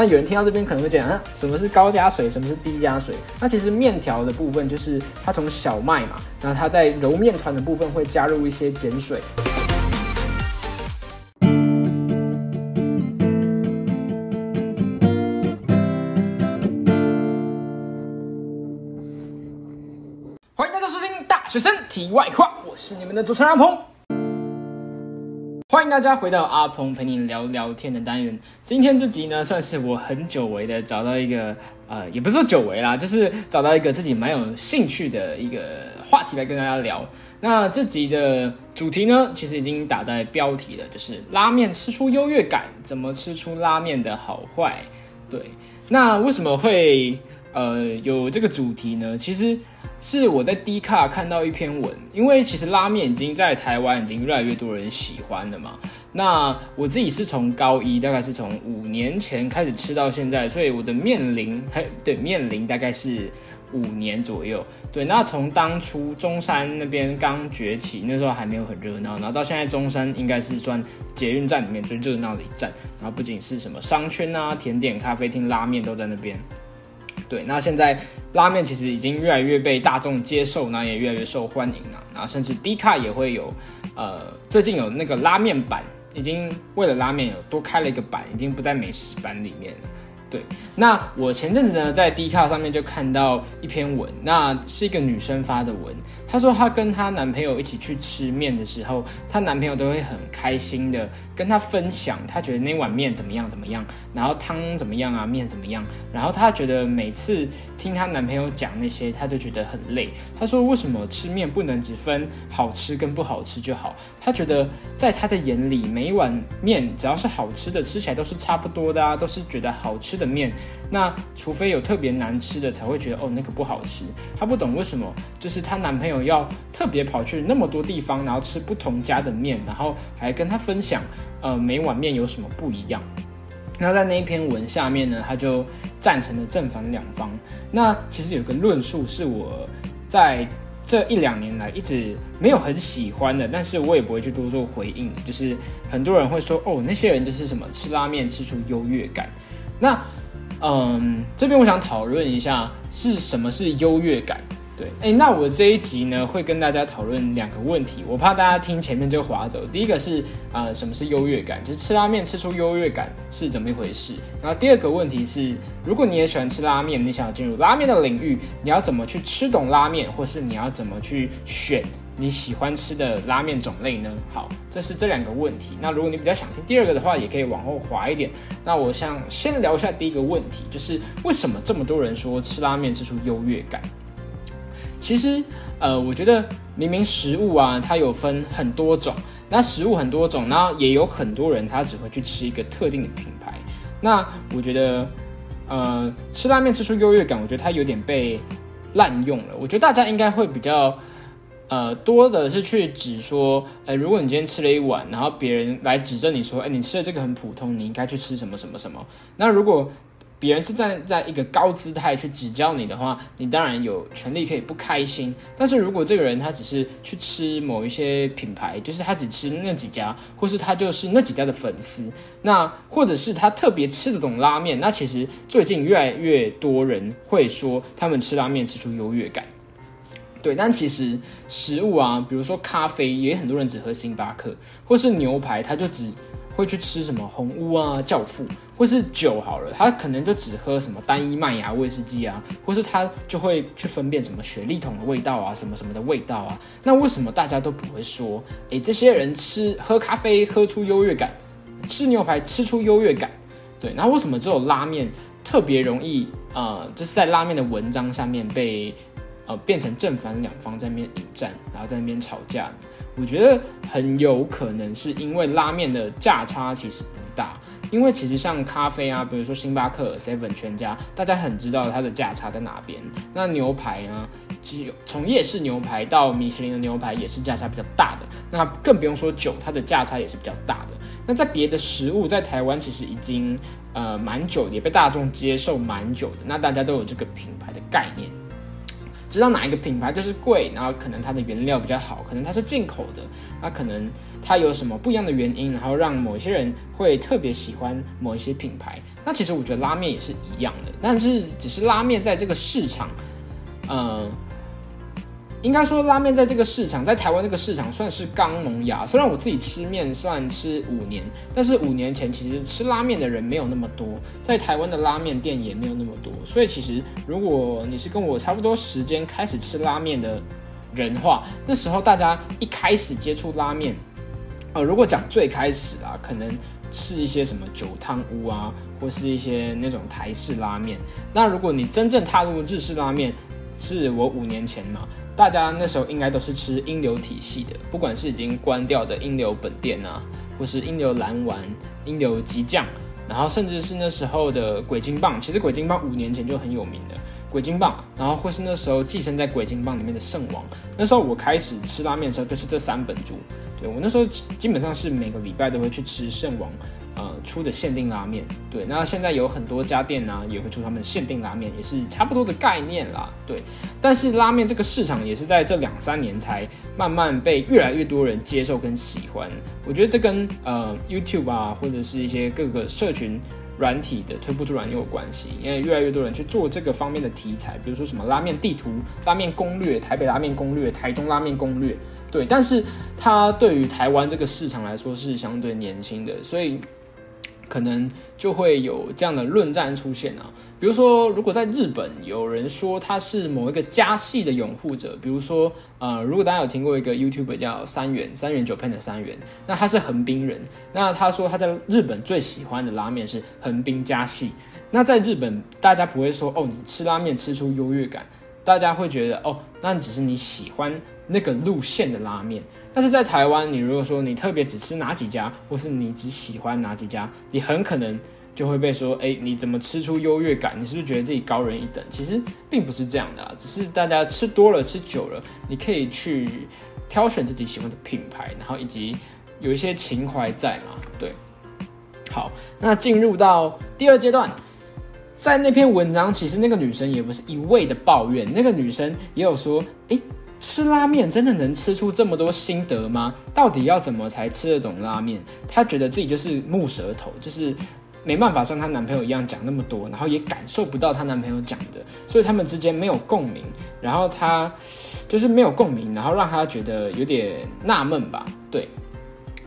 那有人听到这边可能会觉得，啊，什么是高加水，什么是低加水？那其实面条的部分就是它从小麦嘛，那它在揉面团的部分会加入一些碱水。欢迎大家收听《大学生题外话》，我是你们的主持人阿鹏。欢迎大家回到阿鹏陪你聊聊天的单元。今天这集呢，算是我很久违的找到一个，呃，也不是说久违啦，就是找到一个自己蛮有兴趣的一个话题来跟大家聊。那这集的主题呢，其实已经打在标题了，就是拉面吃出优越感，怎么吃出拉面的好坏？对，那为什么会呃有这个主题呢？其实。是我在 D 卡看到一篇文，因为其实拉面已经在台湾已经越来越多人喜欢了嘛。那我自己是从高一，大概是从五年前开始吃到现在，所以我的面临，对面临大概是五年左右。对，那从当初中山那边刚崛起，那时候还没有很热闹，然后到现在中山应该是算捷运站里面最热闹的一站，然后不仅是什么商圈啊、甜点、咖啡厅、拉面都在那边。对，那现在拉面其实已经越来越被大众接受，那也越来越受欢迎了。然后甚至 D 卡也会有，呃，最近有那个拉面版，已经为了拉面有多开了一个版，已经不在美食版里面了。对，那我前阵子呢，在 D 卡上面就看到一篇文，那是一个女生发的文。她说她跟她男朋友一起去吃面的时候，她男朋友都会很开心的跟她分享，她觉得那碗面怎么样怎么样，然后汤怎么样啊，面怎么样。然后她觉得每次听她男朋友讲那些，她就觉得很累。她说为什么吃面不能只分好吃跟不好吃就好？她觉得在她的眼里，每一碗面只要是好吃的，吃起来都是差不多的啊，都是觉得好吃的面。那除非有特别难吃的，才会觉得哦那个不好吃。她不懂为什么，就是她男朋友要特别跑去那么多地方，然后吃不同家的面，然后还跟她分享，呃每碗面有什么不一样。那在那一篇文下面呢，他就赞成了正反两方。那其实有个论述是我在这一两年来一直没有很喜欢的，但是我也不会去多做回应。就是很多人会说哦那些人就是什么吃拉面吃出优越感。那嗯，这边我想讨论一下是什么是优越感。对，哎，那我这一集呢会跟大家讨论两个问题，我怕大家听前面就划走。第一个是啊，什么是优越感？就是吃拉面吃出优越感是怎么一回事？然后第二个问题是，如果你也喜欢吃拉面，你想要进入拉面的领域，你要怎么去吃懂拉面，或是你要怎么去选？你喜欢吃的拉面种类呢？好，这是这两个问题。那如果你比较想听第二个的话，也可以往后滑一点。那我想先聊一下第一个问题，就是为什么这么多人说吃拉面吃出优越感？其实，呃，我觉得明明食物啊，它有分很多种，那食物很多种，然后也有很多人他只会去吃一个特定的品牌。那我觉得，呃，吃拉面吃出优越感，我觉得它有点被滥用了。我觉得大家应该会比较。呃，多的是去指说，哎，如果你今天吃了一碗，然后别人来指正你说，哎，你吃的这个很普通，你应该去吃什么什么什么。那如果别人是站在一个高姿态去指教你的话，你当然有权利可以不开心。但是如果这个人他只是去吃某一些品牌，就是他只吃那几家，或是他就是那几家的粉丝，那或者是他特别吃得懂拉面，那其实最近越来越多人会说，他们吃拉面吃出优越感。对，但其实食物啊，比如说咖啡，也很多人只喝星巴克，或是牛排，他就只会去吃什么红屋啊、教父，或是酒好了，他可能就只喝什么单一麦芽威士忌啊，或是他就会去分辨什么雪莉桶的味道啊，什么什么的味道啊。那为什么大家都不会说，诶，这些人吃喝咖啡喝出优越感，吃牛排吃出优越感？对，那为什么只有拉面特别容易呃，就是在拉面的文章上面被？呃，变成正反两方在那边引战，然后在那边吵架。我觉得很有可能是因为拉面的价差其实不大，因为其实像咖啡啊，比如说星巴克、seven、全家，大家很知道它的价差在哪边。那牛排呢，其实从夜市牛排到米其林的牛排也是价差比较大的。那更不用说酒，它的价差也是比较大的。那在别的食物，在台湾其实已经呃蛮久，也被大众接受蛮久的。那大家都有这个品牌的概念。知道哪一个品牌就是贵，然后可能它的原料比较好，可能它是进口的，那可能它有什么不一样的原因，然后让某些人会特别喜欢某一些品牌。那其实我觉得拉面也是一样的，但是只是拉面在这个市场，嗯。应该说，拉面在这个市场，在台湾这个市场算是刚萌芽。虽然我自己吃面算吃五年，但是五年前其实吃拉面的人没有那么多，在台湾的拉面店也没有那么多。所以其实，如果你是跟我差不多时间开始吃拉面的人话，那时候大家一开始接触拉面，呃，如果讲最开始啊，可能是一些什么酒汤屋啊，或是一些那种台式拉面。那如果你真正踏入日式拉面，是我五年前嘛。大家那时候应该都是吃英流体系的，不管是已经关掉的英流本店啊，或是英流蓝丸、英流极酱，然后甚至是那时候的鬼金棒，其实鬼金棒五年前就很有名的鬼金棒，然后或是那时候寄生在鬼金棒里面的圣王，那时候我开始吃拉面的时候就是这三本猪，对我那时候基本上是每个礼拜都会去吃圣王。呃，出的限定拉面，对，那现在有很多家店呢，也会出他们限定拉面，也是差不多的概念啦，对。但是拉面这个市场也是在这两三年才慢慢被越来越多人接受跟喜欢。我觉得这跟呃 YouTube 啊，或者是一些各个社群软体的推不出软有关系，因为越来越多人去做这个方面的题材，比如说什么拉面地图、拉面攻略、台北拉面攻略、台中拉面攻略，对。但是它对于台湾这个市场来说是相对年轻的，所以。可能就会有这样的论战出现啊，比如说，如果在日本有人说他是某一个家系的拥护者，比如说，呃，如果大家有听过一个 YouTube 叫三元三元九片的三元，那他是横滨人，那他说他在日本最喜欢的拉面是横滨家系，那在日本大家不会说哦，你吃拉面吃出优越感，大家会觉得哦，那只是你喜欢那个路线的拉面。但是在台湾，你如果说你特别只吃哪几家，或是你只喜欢哪几家，你很可能就会被说：哎，你怎么吃出优越感？你是不是觉得自己高人一等？其实并不是这样的啊，只是大家吃多了、吃久了，你可以去挑选自己喜欢的品牌，然后以及有一些情怀在嘛。对，好，那进入到第二阶段，在那篇文章，其实那个女生也不是一味的抱怨，那个女生也有说：哎。吃拉面真的能吃出这么多心得吗？到底要怎么才吃得懂拉面？她觉得自己就是木舌头，就是没办法像她男朋友一样讲那么多，然后也感受不到她男朋友讲的，所以他们之间没有共鸣。然后她就是没有共鸣，然后让她觉得有点纳闷吧。对，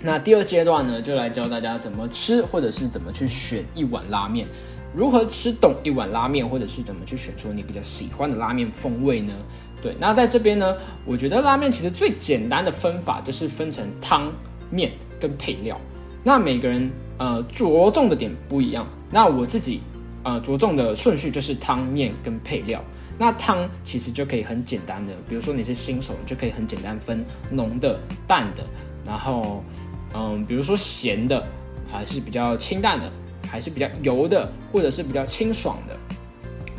那第二阶段呢，就来教大家怎么吃，或者是怎么去选一碗拉面，如何吃懂一碗拉面，或者是怎么去选出你比较喜欢的拉面风味呢？对，那在这边呢，我觉得拉面其实最简单的分法就是分成汤、面跟配料。那每个人呃着重的点不一样。那我自己呃着重的顺序就是汤、面跟配料。那汤其实就可以很简单的，比如说你是新手，你就可以很简单分浓的、淡的，然后嗯，比如说咸的，还是比较清淡的，还是比较油的，或者是比较清爽的。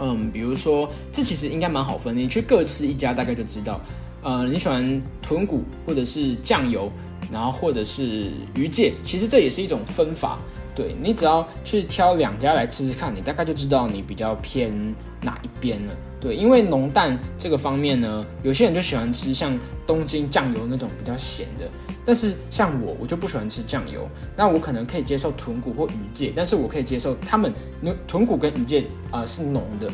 嗯，比如说，这其实应该蛮好分，你去各吃一家，大概就知道。呃，你喜欢豚骨或者是酱油，然后或者是鱼介，其实这也是一种分法。对你只要去挑两家来吃吃看，你大概就知道你比较偏哪一边了。对，因为浓淡这个方面呢，有些人就喜欢吃像东京酱油那种比较咸的，但是像我，我就不喜欢吃酱油。那我可能可以接受豚骨或鱼介，但是我可以接受他们牛豚骨跟鱼介啊是浓的。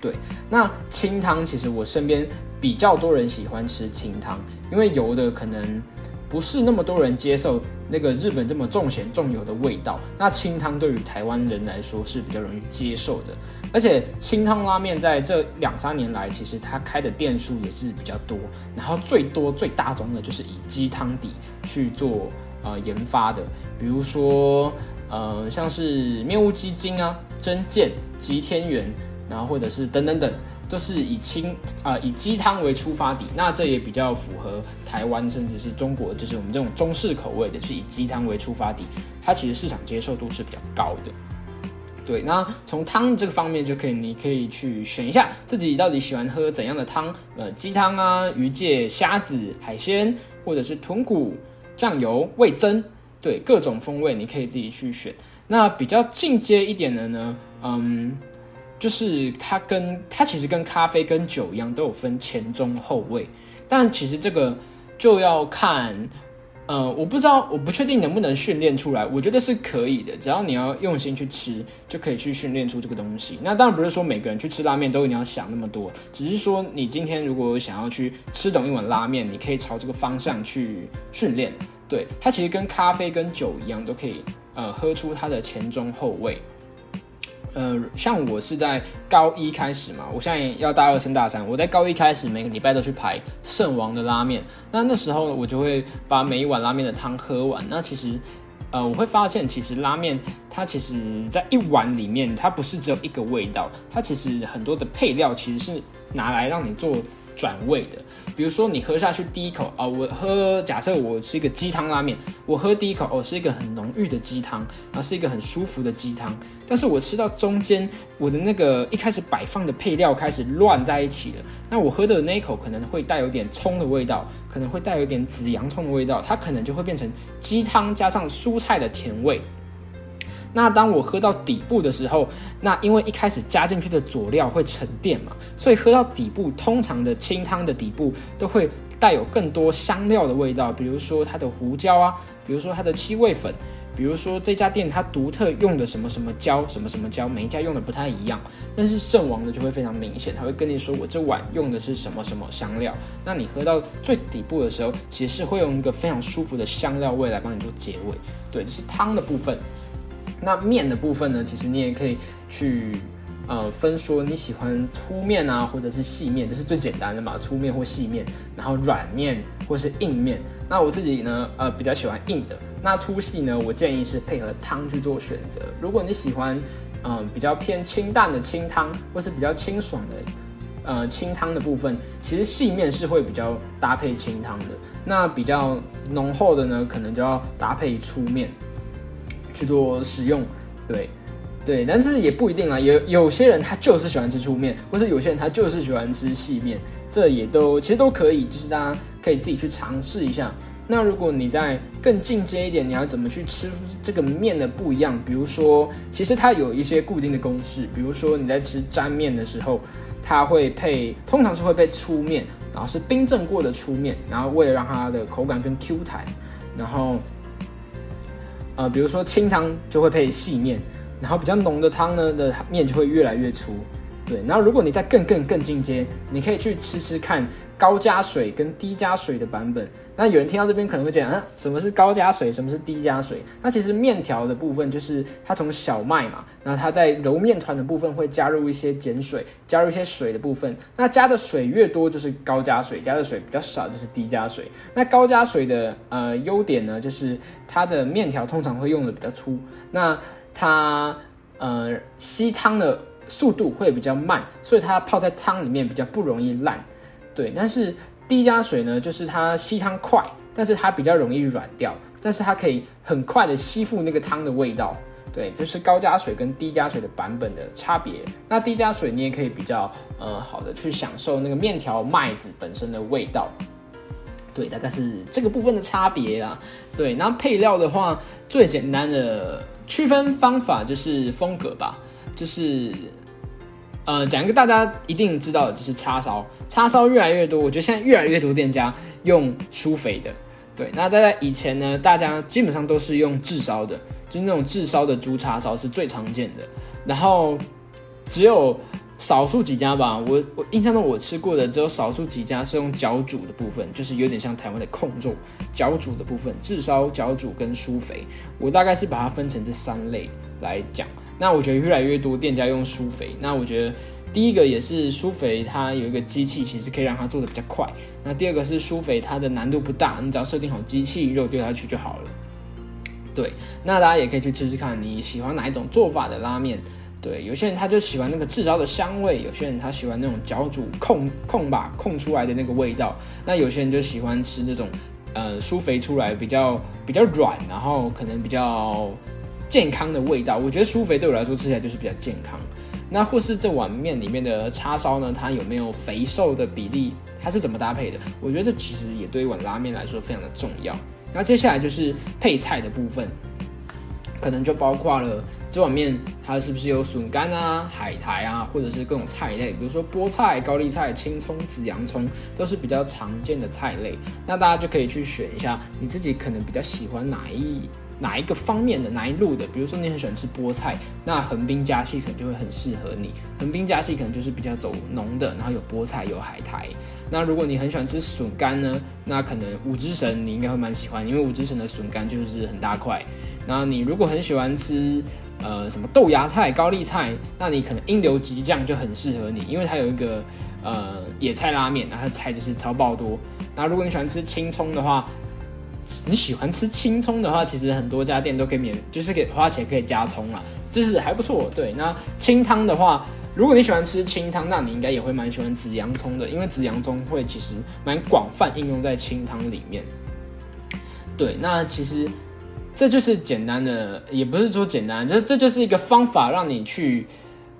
对，那清汤其实我身边比较多人喜欢吃清汤，因为油的可能不是那么多人接受那个日本这么重咸重油的味道。那清汤对于台湾人来说是比较容易接受的。而且清汤拉面在这两三年来，其实它开的店数也是比较多，然后最多最大宗的就是以鸡汤底去做呃研发的，比如说呃像是面屋鸡精啊、真健、吉天元，然后或者是等等等，都是以清啊以鸡汤为出发底，那这也比较符合台湾甚至是中国，就是我们这种中式口味的，是以鸡汤为出发底，它其实市场接受度是比较高的。对，那从汤这个方面就可以，你可以去选一下自己到底喜欢喝怎样的汤，呃，鸡汤啊、鱼介、虾子、海鲜，或者是豚骨、酱油、味增，对，各种风味你可以自己去选。那比较进阶一点的呢，嗯，就是它跟它其实跟咖啡跟酒一样，都有分前中后味，但其实这个就要看。呃，我不知道，我不确定能不能训练出来。我觉得是可以的，只要你要用心去吃，就可以去训练出这个东西。那当然不是说每个人去吃拉面都一定要想那么多，只是说你今天如果想要去吃懂一碗拉面，你可以朝这个方向去训练。对，它其实跟咖啡跟酒一样，都可以呃喝出它的前中后味。呃，像我是在高一开始嘛，我现在要大二升大三，我在高一开始每个礼拜都去排圣王的拉面。那那时候我就会把每一碗拉面的汤喝完。那其实，呃，我会发现其实拉面它其实在一碗里面，它不是只有一个味道，它其实很多的配料其实是拿来让你做。转味的，比如说你喝下去第一口啊，我喝假设我是一个鸡汤拉面，我喝第一口哦是一个很浓郁的鸡汤，啊是一个很舒服的鸡汤，但是我吃到中间，我的那个一开始摆放的配料开始乱在一起了，那我喝的那一口可能会带有点葱的味道，可能会带有点紫洋葱的味道，它可能就会变成鸡汤加上蔬菜的甜味。那当我喝到底部的时候，那因为一开始加进去的佐料会沉淀嘛，所以喝到底部，通常的清汤的底部都会带有更多香料的味道，比如说它的胡椒啊，比如说它的七味粉，比如说这家店它独特用的什么什么椒，什么什么椒，每一家用的不太一样，但是圣王的就会非常明显，他会跟你说我这碗用的是什么什么香料，那你喝到最底部的时候，其实是会用一个非常舒服的香料味来帮你做结尾，对，这是汤的部分。那面的部分呢？其实你也可以去呃分说你喜欢粗面啊，或者是细面，这是最简单的嘛，粗面或细面。然后软面或是硬面。那我自己呢，呃比较喜欢硬的。那粗细呢，我建议是配合汤去做选择。如果你喜欢嗯比较偏清淡的清汤，或是比较清爽的呃清汤的部分，其实细面是会比较搭配清汤的。那比较浓厚的呢，可能就要搭配粗面。去做使用，对，对，但是也不一定啊。有有些人他就是喜欢吃粗面，或是有些人他就是喜欢吃细面，这也都其实都可以，就是大家可以自己去尝试一下。那如果你在更进阶一点，你要怎么去吃这个面的不一样？比如说，其实它有一些固定的公式，比如说你在吃粘面的时候，它会配，通常是会配粗面，然后是冰镇过的粗面，然后为了让它的口感更 Q 弹，然后。呃，比如说清汤就会配细面，然后比较浓的汤呢的面就会越来越粗，对。然后如果你再更更更进阶，你可以去吃吃看高加水跟低加水的版本。那有人听到这边可能会讲，啊，什么是高加水，什么是低加水？那其实面条的部分就是它从小麦嘛，然后它在揉面团的部分会加入一些碱水，加入一些水的部分。那加的水越多就是高加水，加的水比较少就是低加水。那高加水的呃优点呢，就是它的面条通常会用的比较粗，那它呃吸汤的速度会比较慢，所以它泡在汤里面比较不容易烂。对，但是。低加水呢，就是它吸汤快，但是它比较容易软掉，但是它可以很快的吸附那个汤的味道。对，就是高加水跟低加水的版本的差别。那低加水你也可以比较呃好的去享受那个面条麦子本身的味道。对，大概是这个部分的差别啊。对，那配料的话，最简单的区分方法就是风格吧，就是。呃，讲一个大家一定知道的，就是叉烧。叉烧越来越多，我觉得现在越来越多店家用疏肥的。对，那大家以前呢，大家基本上都是用炙烧的，就是那种炙烧的猪叉烧是最常见的。然后只有少数几家吧，我我印象中我吃过的只有少数几家是用脚煮的部分，就是有点像台湾的控肉脚煮的部分，炙烧、脚煮跟疏肥，我大概是把它分成这三类来讲。那我觉得越来越多店家用疏肥，那我觉得第一个也是疏肥，它有一个机器，其实可以让它做的比较快。那第二个是疏肥，它的难度不大，你只要设定好机器，肉丢下去就好了。对，那大家也可以去吃吃看，你喜欢哪一种做法的拉面？对，有些人他就喜欢那个炙烧的香味，有些人他喜欢那种脚煮控控把控出来的那个味道，那有些人就喜欢吃那种呃疏肥出来比较比较软，然后可能比较。健康的味道，我觉得酥肥对我来说吃起来就是比较健康。那或是这碗面里面的叉烧呢？它有没有肥瘦的比例？它是怎么搭配的？我觉得这其实也对一碗拉面来说非常的重要。那接下来就是配菜的部分。可能就包括了这碗面它是不是有笋干啊、海苔啊，或者是各种菜类，比如说菠菜、高丽菜、青葱、紫洋葱，都是比较常见的菜类。那大家就可以去选一下你自己可能比较喜欢哪一哪一个方面的哪一路的。比如说你很喜欢吃菠菜，那横滨加系可能就会很适合你。横滨加系可能就是比较走浓的，然后有菠菜有海苔。那如果你很喜欢吃笋干呢，那可能五之神你应该会蛮喜欢，因为五之神的笋干就是很大块。那你如果很喜欢吃呃什么豆芽菜、高丽菜，那你可能英流吉酱就很适合你，因为它有一个呃野菜拉面，然后菜就是超爆多。那如果你喜欢吃青葱的话，你喜欢吃青葱的话，其实很多家店都可以免，就是给花钱可以加葱啦，就是还不错。对，那清汤的话。如果你喜欢吃清汤，那你应该也会蛮喜欢紫洋葱的，因为紫洋葱会其实蛮广泛应用在清汤里面。对，那其实这就是简单的，也不是说简单，这这就是一个方法，让你去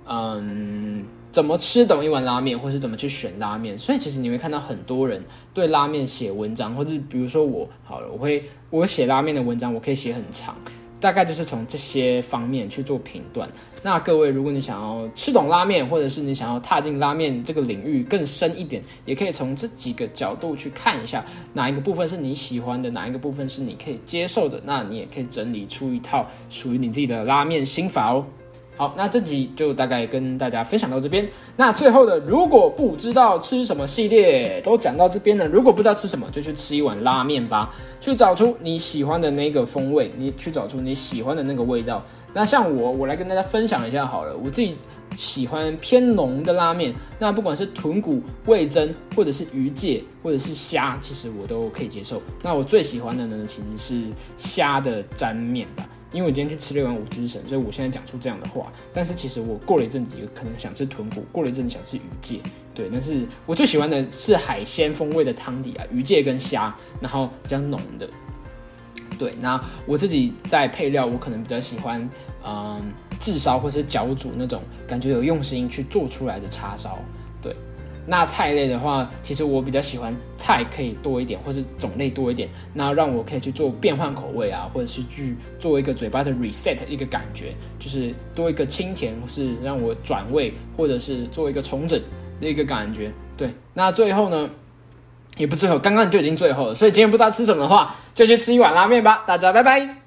嗯怎么吃懂一碗拉面，或是怎么去选拉面。所以其实你会看到很多人对拉面写文章，或者比如说我好了，我会我写拉面的文章，我可以写很长。大概就是从这些方面去做评断。那各位，如果你想要吃懂拉面，或者是你想要踏进拉面这个领域更深一点，也可以从这几个角度去看一下，哪一个部分是你喜欢的，哪一个部分是你可以接受的。那你也可以整理出一套属于你自己的拉面心法哦。好，那这集就大概跟大家分享到这边。那最后的，如果不知道吃什么系列都讲到这边了。如果不知道吃什么，就去吃一碗拉面吧，去找出你喜欢的那个风味，你去找出你喜欢的那个味道。那像我，我来跟大家分享一下好了。我自己喜欢偏浓的拉面，那不管是豚骨、味增，或者是鱼介，或者是虾，其实我都可以接受。那我最喜欢的呢，其实是虾的沾面吧。因为我今天去吃了一碗五之神，所以我现在讲出这样的话。但是其实我过了一阵子，可能想吃豚骨；过了一阵子想吃鱼介，对。但是我最喜欢的是海鲜风味的汤底啊，鱼介跟虾，然后比较浓的。对，那我自己在配料，我可能比较喜欢，嗯，炙烧或是脚煮那种感觉有用心去做出来的叉烧，对。那菜类的话，其实我比较喜欢菜可以多一点，或是种类多一点，那让我可以去做变换口味啊，或者是去做一个嘴巴的 reset 一个感觉，就是多一个清甜，或是让我转味，或者是做一个重整的一个感觉。对，那最后呢，也不最后，刚刚就已经最后了，所以今天不知道吃什么的话，就去吃一碗拉面吧。大家拜拜。